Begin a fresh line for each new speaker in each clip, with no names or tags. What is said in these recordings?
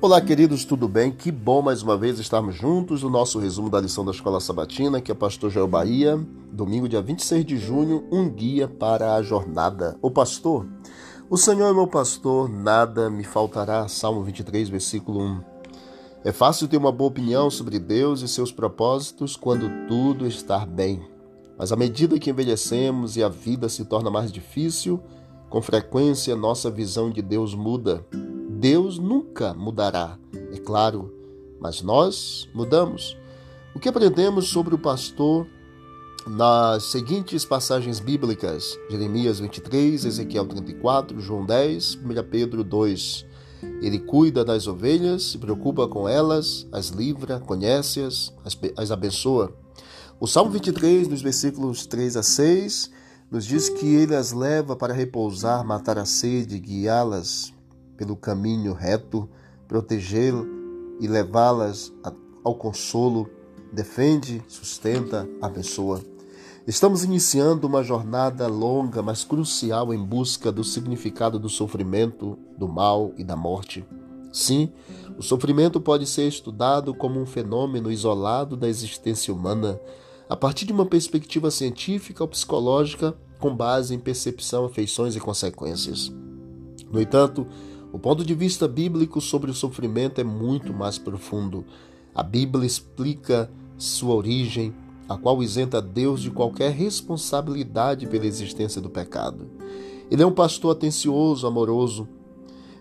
Olá, queridos, tudo bem? Que bom mais uma vez estarmos juntos no nosso resumo da lição da Escola Sabatina, que é Pastor Joel Bahia, domingo, dia 26 de junho, um guia para a jornada. O pastor, o Senhor é meu pastor, nada me faltará. Salmo 23, versículo 1. É fácil ter uma boa opinião sobre Deus e seus propósitos quando tudo está bem. Mas à medida que envelhecemos e a vida se torna mais difícil, com frequência nossa visão de Deus muda. Deus nunca mudará, é claro, mas nós mudamos. O que aprendemos sobre o pastor nas seguintes passagens bíblicas: Jeremias 23, Ezequiel 34, João 10, 1 Pedro 2. Ele cuida das ovelhas, se preocupa com elas, as livra, conhece-as, as abençoa. O Salmo 23, nos versículos 3 a 6, nos diz que ele as leva para repousar, matar a sede, guiá-las pelo caminho reto, protegê-las e levá-las ao consolo, defende, sustenta, abençoa. Estamos iniciando uma jornada longa, mas crucial em busca do significado do sofrimento, do mal e da morte. Sim, o sofrimento pode ser estudado como um fenômeno isolado da existência humana, a partir de uma perspectiva científica ou psicológica com base em percepção, afeições e consequências. No entanto, o ponto de vista bíblico sobre o sofrimento é muito mais profundo. A Bíblia explica sua origem, a qual isenta Deus de qualquer responsabilidade pela existência do pecado. Ele é um pastor atencioso, amoroso.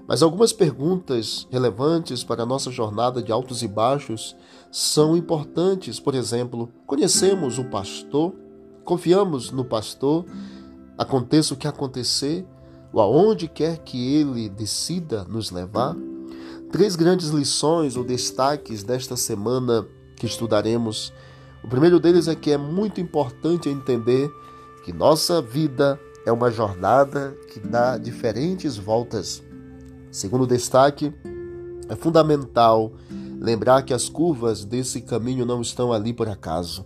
Mas algumas perguntas relevantes para a nossa jornada de altos e baixos são importantes. Por exemplo, conhecemos o pastor? Confiamos no pastor? Aconteça o que acontecer, ou aonde quer que ele decida nos levar? Três grandes lições ou destaques desta semana que estudaremos. O primeiro deles é que é muito importante entender que nossa vida é uma jornada que dá diferentes voltas. Segundo destaque, é fundamental lembrar que as curvas desse caminho não estão ali por acaso.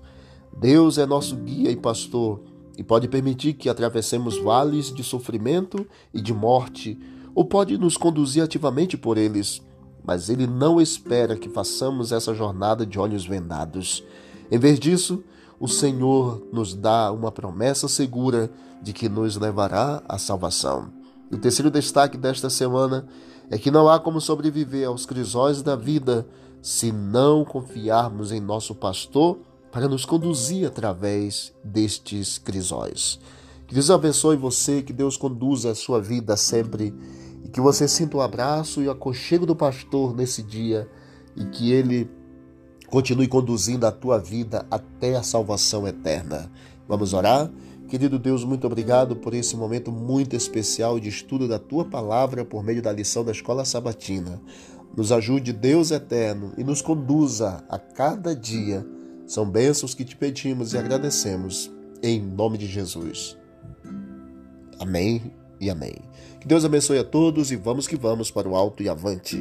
Deus é nosso guia e pastor e pode permitir que atravessemos vales de sofrimento e de morte, ou pode nos conduzir ativamente por eles, mas ele não espera que façamos essa jornada de olhos vendados. Em vez disso, o Senhor nos dá uma promessa segura de que nos levará à salvação. O terceiro destaque desta semana é que não há como sobreviver aos crisóis da vida se não confiarmos em nosso pastor para nos conduzir através destes crisóis. Que Deus abençoe você, que Deus conduza a sua vida sempre e que você sinta o abraço e o aconchego do pastor nesse dia e que ele continue conduzindo a tua vida até a salvação eterna. Vamos orar? Querido Deus, muito obrigado por esse momento muito especial de estudo da tua palavra por meio da lição da escola sabatina. Nos ajude, Deus eterno, e nos conduza a cada dia são bênçãos que te pedimos e agradecemos, em nome de Jesus. Amém e amém. Que Deus abençoe a todos e vamos que vamos para o alto e avante.